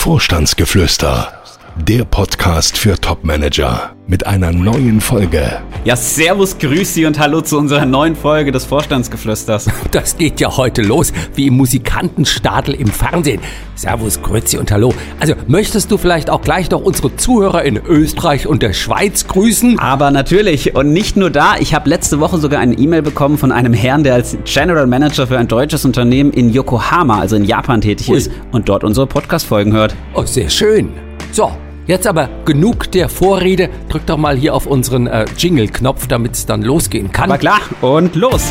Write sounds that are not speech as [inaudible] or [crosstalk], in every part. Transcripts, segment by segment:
Vorstandsgeflüster, der Podcast für Topmanager mit einer neuen Folge. Ja, servus, grüß Sie und hallo zu unserer neuen Folge des Vorstandsgeflüsters. [laughs] Das geht ja heute los, wie im Musikantenstadel im Fernsehen. Servus, grüezi und hallo. Also, möchtest du vielleicht auch gleich noch unsere Zuhörer in Österreich und der Schweiz grüßen? Aber natürlich und nicht nur da. Ich habe letzte Woche sogar eine E-Mail bekommen von einem Herrn, der als General Manager für ein deutsches Unternehmen in Yokohama, also in Japan, tätig Ui. ist und dort unsere Podcast-Folgen hört. Oh, sehr schön. So, jetzt aber genug der Vorrede. Drück doch mal hier auf unseren äh, Jingle-Knopf, damit es dann losgehen kann. Aber klar, und los.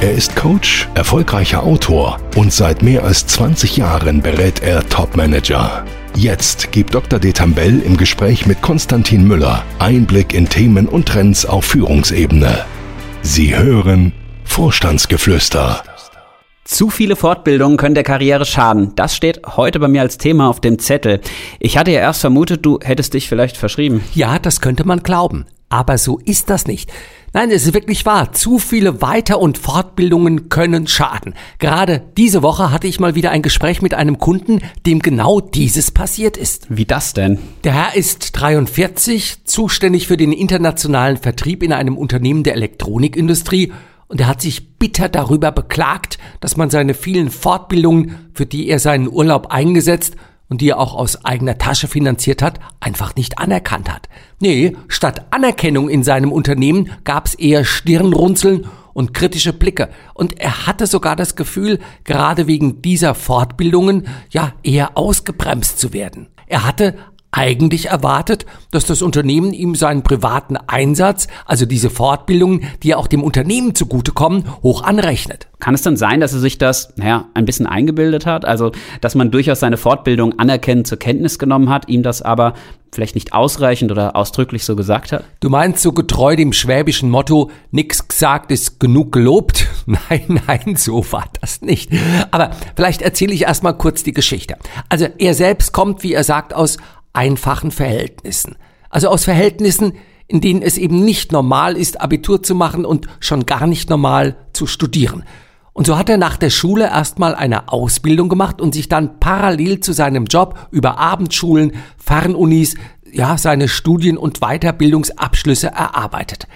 Er ist Coach, erfolgreicher Autor und seit mehr als 20 Jahren berät er Topmanager. Jetzt gibt Dr. Detambell im Gespräch mit Konstantin Müller Einblick in Themen und Trends auf Führungsebene. Sie hören Vorstandsgeflüster. Zu viele Fortbildungen können der Karriere schaden. Das steht heute bei mir als Thema auf dem Zettel. Ich hatte ja erst vermutet, du hättest dich vielleicht verschrieben. Ja, das könnte man glauben. Aber so ist das nicht. Nein, es ist wirklich wahr. Zu viele Weiter- und Fortbildungen können schaden. Gerade diese Woche hatte ich mal wieder ein Gespräch mit einem Kunden, dem genau dieses passiert ist. Wie das denn? Der Herr ist 43, zuständig für den internationalen Vertrieb in einem Unternehmen der Elektronikindustrie und er hat sich bitter darüber beklagt, dass man seine vielen Fortbildungen, für die er seinen Urlaub eingesetzt und die er auch aus eigener Tasche finanziert hat, einfach nicht anerkannt hat. Nee, statt Anerkennung in seinem Unternehmen gab es eher Stirnrunzeln und kritische Blicke. Und er hatte sogar das Gefühl, gerade wegen dieser Fortbildungen, ja, eher ausgebremst zu werden. Er hatte eigentlich erwartet, dass das Unternehmen ihm seinen privaten Einsatz, also diese Fortbildungen, die ja auch dem Unternehmen zugutekommen, hoch anrechnet. Kann es dann sein, dass er sich das, naja, ein bisschen eingebildet hat? Also, dass man durchaus seine Fortbildung anerkennend zur Kenntnis genommen hat, ihm das aber vielleicht nicht ausreichend oder ausdrücklich so gesagt hat? Du meinst so getreu dem schwäbischen Motto, nix gesagt ist genug gelobt? [laughs] Nein, nein, so war das nicht. Aber vielleicht erzähle ich erstmal kurz die Geschichte. Also er selbst kommt, wie er sagt, aus einfachen Verhältnissen. Also aus Verhältnissen, in denen es eben nicht normal ist, Abitur zu machen und schon gar nicht normal zu studieren. Und so hat er nach der Schule erstmal eine Ausbildung gemacht und sich dann parallel zu seinem Job über Abendschulen, Fernunis, ja, seine Studien- und Weiterbildungsabschlüsse erarbeitet.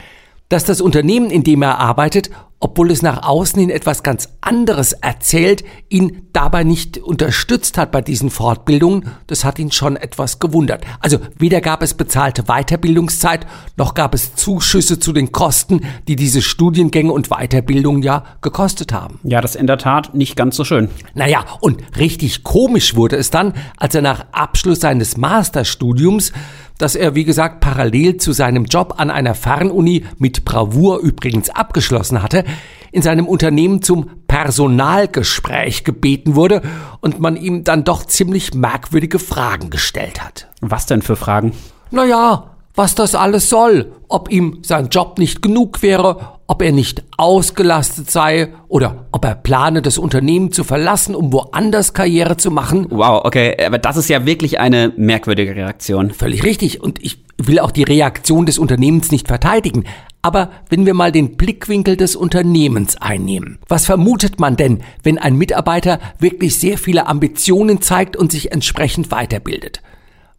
Dass das Unternehmen, in dem er arbeitet, obwohl es nach außen hin etwas ganz anderes erzählt, ihn dabei nicht unterstützt hat bei diesen Fortbildungen, das hat ihn schon etwas gewundert. Also weder gab es bezahlte Weiterbildungszeit, noch gab es Zuschüsse zu den Kosten, die diese Studiengänge und Weiterbildungen ja gekostet haben. Ja, das ist in der Tat nicht ganz so schön. Naja, und richtig komisch wurde es dann, als er nach Abschluss seines Masterstudiums dass er, wie gesagt, parallel zu seinem Job an einer Fernuni mit Bravour übrigens abgeschlossen hatte, in seinem Unternehmen zum Personalgespräch gebeten wurde und man ihm dann doch ziemlich merkwürdige Fragen gestellt hat. Was denn für Fragen? Naja, was das alles soll, ob ihm sein Job nicht genug wäre, ob er nicht ausgelastet sei oder ob er plane, das Unternehmen zu verlassen, um woanders Karriere zu machen. Wow, okay, aber das ist ja wirklich eine merkwürdige Reaktion. Völlig richtig. Und ich will auch die Reaktion des Unternehmens nicht verteidigen. Aber wenn wir mal den Blickwinkel des Unternehmens einnehmen, was vermutet man denn, wenn ein Mitarbeiter wirklich sehr viele Ambitionen zeigt und sich entsprechend weiterbildet?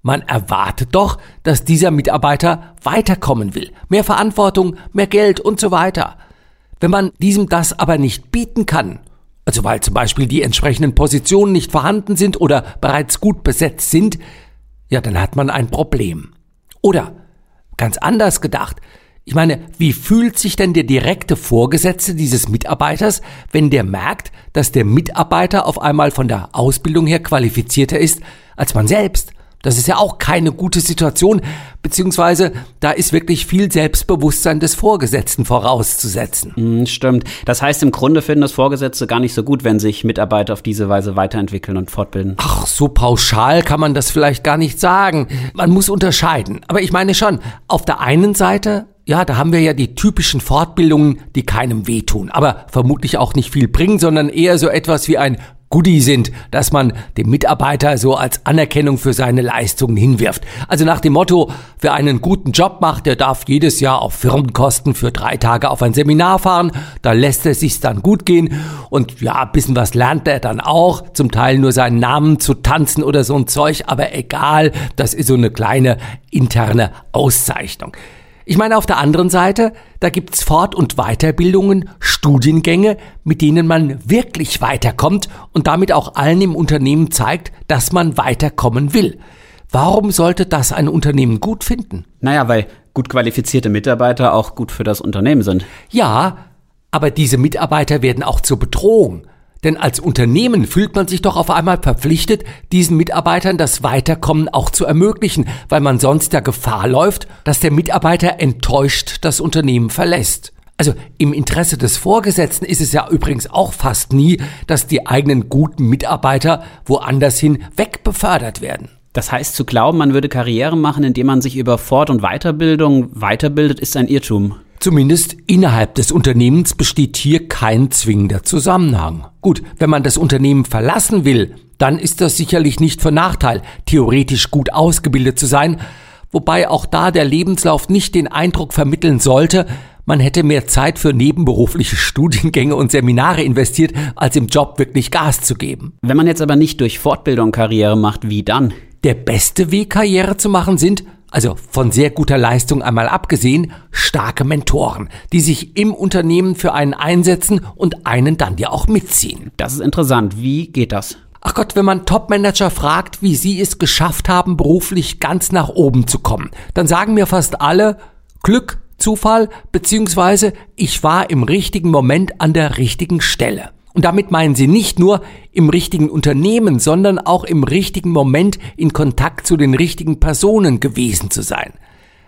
Man erwartet doch, dass dieser Mitarbeiter weiterkommen will. Mehr Verantwortung, mehr Geld und so weiter. Wenn man diesem das aber nicht bieten kann, also weil zum Beispiel die entsprechenden Positionen nicht vorhanden sind oder bereits gut besetzt sind, ja, dann hat man ein Problem. Oder, ganz anders gedacht, ich meine, wie fühlt sich denn der direkte Vorgesetzte dieses Mitarbeiters, wenn der merkt, dass der Mitarbeiter auf einmal von der Ausbildung her qualifizierter ist als man selbst? Das ist ja auch keine gute Situation, beziehungsweise da ist wirklich viel Selbstbewusstsein des Vorgesetzten vorauszusetzen. Hm, stimmt. Das heißt, im Grunde finden das Vorgesetzte gar nicht so gut, wenn sich Mitarbeiter auf diese Weise weiterentwickeln und fortbilden. Ach, so pauschal kann man das vielleicht gar nicht sagen. Man muss unterscheiden. Aber ich meine schon, auf der einen Seite ja, da haben wir ja die typischen Fortbildungen, die keinem wehtun, aber vermutlich auch nicht viel bringen, sondern eher so etwas wie ein Goodie sind, dass man dem Mitarbeiter so als Anerkennung für seine Leistungen hinwirft. Also nach dem Motto, wer einen guten Job macht, der darf jedes Jahr auf Firmenkosten für drei Tage auf ein Seminar fahren, da lässt es sich dann gut gehen und ja, ein bisschen was lernt er dann auch, zum Teil nur seinen Namen zu tanzen oder so ein Zeug, aber egal, das ist so eine kleine interne Auszeichnung. Ich meine, auf der anderen Seite, da gibt's Fort- und Weiterbildungen, Studiengänge, mit denen man wirklich weiterkommt und damit auch allen im Unternehmen zeigt, dass man weiterkommen will. Warum sollte das ein Unternehmen gut finden? Naja, weil gut qualifizierte Mitarbeiter auch gut für das Unternehmen sind. Ja, aber diese Mitarbeiter werden auch zur Bedrohung. Denn als Unternehmen fühlt man sich doch auf einmal verpflichtet, diesen Mitarbeitern das Weiterkommen auch zu ermöglichen, weil man sonst der Gefahr läuft, dass der Mitarbeiter enttäuscht das Unternehmen verlässt. Also im Interesse des Vorgesetzten ist es ja übrigens auch fast nie, dass die eigenen guten Mitarbeiter woanders hin wegbefördert werden. Das heißt, zu glauben, man würde Karriere machen, indem man sich über Fort- und Weiterbildung weiterbildet, ist ein Irrtum. Zumindest innerhalb des Unternehmens besteht hier kein zwingender Zusammenhang. Gut, wenn man das Unternehmen verlassen will, dann ist das sicherlich nicht von Nachteil, theoretisch gut ausgebildet zu sein, wobei auch da der Lebenslauf nicht den Eindruck vermitteln sollte, man hätte mehr Zeit für nebenberufliche [laughs] Studiengänge und Seminare investiert, als im Job wirklich Gas zu geben. Wenn man jetzt aber nicht durch Fortbildung Karriere macht, wie dann? Der beste Weg, Karriere zu machen, sind also von sehr guter Leistung einmal abgesehen, starke Mentoren, die sich im Unternehmen für einen einsetzen und einen dann ja auch mitziehen. Das ist interessant. Wie geht das? Ach Gott, wenn man Topmanager fragt, wie sie es geschafft haben, beruflich ganz nach oben zu kommen, dann sagen mir fast alle Glück, Zufall, beziehungsweise ich war im richtigen Moment an der richtigen Stelle. Und damit meinen sie nicht nur im richtigen Unternehmen, sondern auch im richtigen Moment in Kontakt zu den richtigen Personen gewesen zu sein.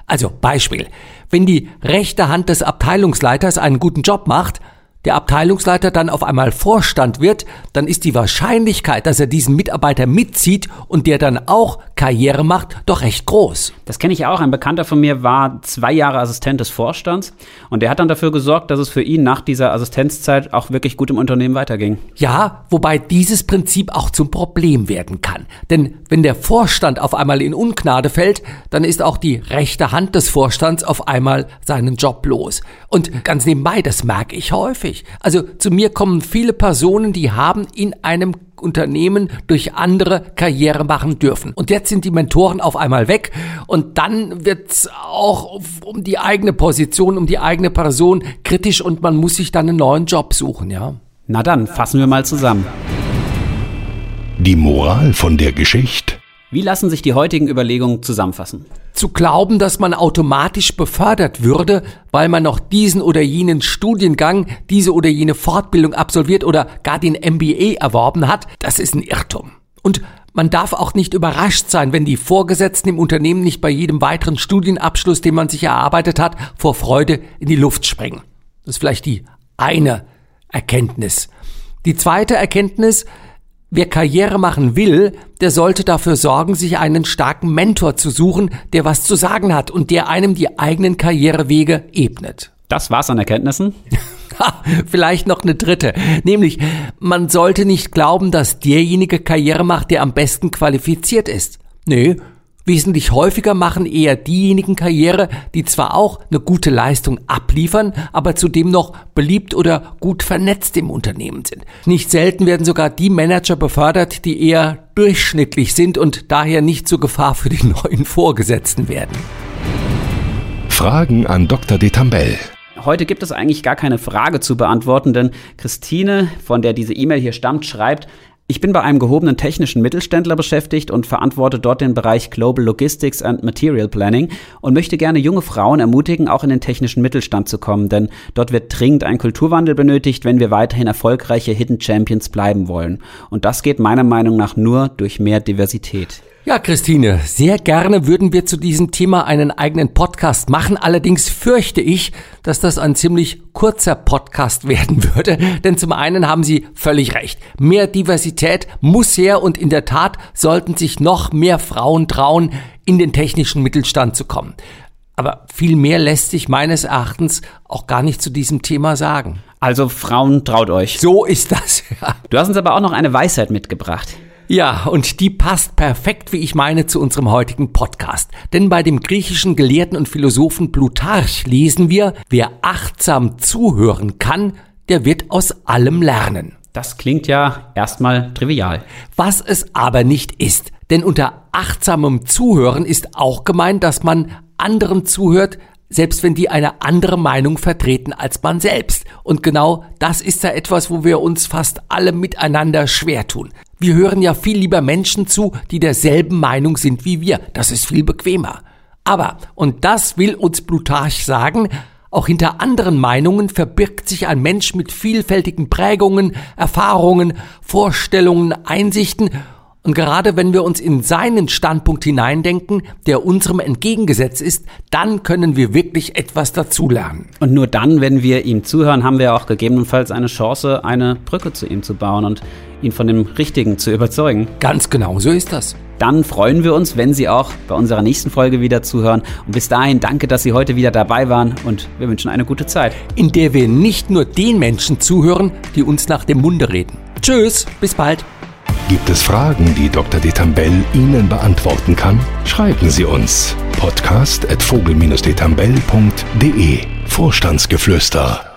Also Beispiel, wenn die rechte Hand des Abteilungsleiters einen guten Job macht, der Abteilungsleiter dann auf einmal Vorstand wird, dann ist die Wahrscheinlichkeit, dass er diesen Mitarbeiter mitzieht und der dann auch Karriere macht, doch recht groß. Das kenne ich auch. Ein Bekannter von mir war zwei Jahre Assistent des Vorstands und der hat dann dafür gesorgt, dass es für ihn nach dieser Assistenzzeit auch wirklich gut im Unternehmen weiterging. Ja, wobei dieses Prinzip auch zum Problem werden kann. Denn wenn der Vorstand auf einmal in Ungnade fällt, dann ist auch die rechte Hand des Vorstands auf einmal seinen Job los. Und ganz nebenbei, das merke ich häufig häufig. Also zu mir kommen viele Personen, die haben in einem Unternehmen durch andere Karriere machen dürfen. Und jetzt sind die Mentoren auf einmal weg und dann wird's auch um die eigene Position, um die eigene Person kritisch und man muss sich dann einen neuen Job suchen, ja. Na dann, fassen wir mal zusammen. Die Moral von der Geschichte wie lassen sich die heutigen Überlegungen zusammenfassen? Zu glauben, dass man automatisch befördert würde, weil man noch diesen oder jenen Studiengang, diese oder jene Fortbildung absolviert oder gar den MBA erworben hat, das ist ein Irrtum. Und man darf auch nicht überrascht sein, wenn die Vorgesetzten im Unternehmen nicht bei jedem weiteren Studienabschluss, den man sich erarbeitet hat, vor Freude in die Luft springen. Das ist vielleicht die eine Erkenntnis. Die zweite Erkenntnis, Wer Karriere machen will, der sollte dafür sorgen, sich einen starken Mentor zu suchen, der was zu sagen hat und der einem die eigenen Karrierewege ebnet. Das war's an Erkenntnissen? [laughs] Vielleicht noch eine dritte. Nämlich, man sollte nicht glauben, dass derjenige Karriere macht, der am besten qualifiziert ist. Nee, Wesentlich häufiger machen eher diejenigen Karriere, die zwar auch eine gute Leistung abliefern, aber zudem noch beliebt oder gut vernetzt im Unternehmen sind. Nicht selten werden sogar die Manager befördert, die eher durchschnittlich sind und daher nicht zur Gefahr für die [laughs] neuen Vorgesetzten werden. Fragen an Dr. Detambell. Heute gibt es eigentlich gar keine Frage zu beantworten, denn Christine, von der diese E-Mail hier stammt, schreibt, ich bin bei einem gehobenen technischen Mittelständler beschäftigt und verantworte dort den Bereich Global Logistics and Material Planning und möchte gerne junge Frauen ermutigen, auch in den technischen Mittelstand zu kommen, denn dort wird dringend ein Kulturwandel benötigt, wenn wir weiterhin erfolgreiche Hidden Champions bleiben wollen. Und das geht meiner Meinung nach nur durch mehr Diversität. Ja, Christine, sehr gerne würden wir zu diesem Thema einen eigenen Podcast machen. Allerdings fürchte ich, dass das ein ziemlich kurzer Podcast [laughs] werden würde. Denn zum einen haben Sie völlig recht. Mehr Diversität muss her und in der Tat sollten sich noch mehr Frauen trauen, in den technischen Mittelstand zu kommen. Aber viel mehr lässt sich meines Erachtens auch gar nicht zu diesem Thema sagen. Also Frauen, traut euch. So ist das, [laughs] ja. Du hast uns aber auch noch eine Weisheit mitgebracht. Ja, und die passt perfekt, wie ich meine, zu unserem heutigen Podcast. Denn bei dem griechischen Gelehrten und Philosophen Plutarch lesen wir, wer achtsam zuhören kann, der wird aus allem lernen. Das klingt ja erstmal trivial. Was es aber nicht ist. Denn unter achtsamem Zuhören ist auch gemeint, dass man anderen zuhört, selbst wenn die eine andere Meinung vertreten als man selbst. Und genau das ist da etwas, wo wir uns fast alle miteinander schwer tun. Wir hören ja viel lieber Menschen zu, die derselben Meinung sind wie wir. Das ist viel bequemer. Aber, und das will uns Plutarch sagen, auch hinter anderen Meinungen verbirgt sich ein Mensch mit vielfältigen Prägungen, Erfahrungen, Vorstellungen, Einsichten und gerade wenn wir uns in seinen Standpunkt hineindenken, der unserem entgegengesetzt ist, dann können wir wirklich etwas dazulernen. Und nur dann, wenn wir ihm zuhören, haben wir auch gegebenenfalls eine Chance, eine Brücke zu ihm zu bauen und ihn von dem Richtigen zu [laughs] überzeugen. Ganz genau, so ist das. Dann freuen wir uns, wenn Sie auch bei unserer nächsten Folge wieder zuhören. Und bis dahin danke, dass Sie heute wieder dabei waren und wir wünschen eine gute Zeit. In der wir nicht nur den Menschen zuhören, die uns nach dem Munde reden. Tschüss, bis bald. Gibt es Fragen, die Dr. Detambell Ihnen beantworten kann? Schreiben Sie uns. Podcast at vogel-detambell.de Vorstandsgeflüster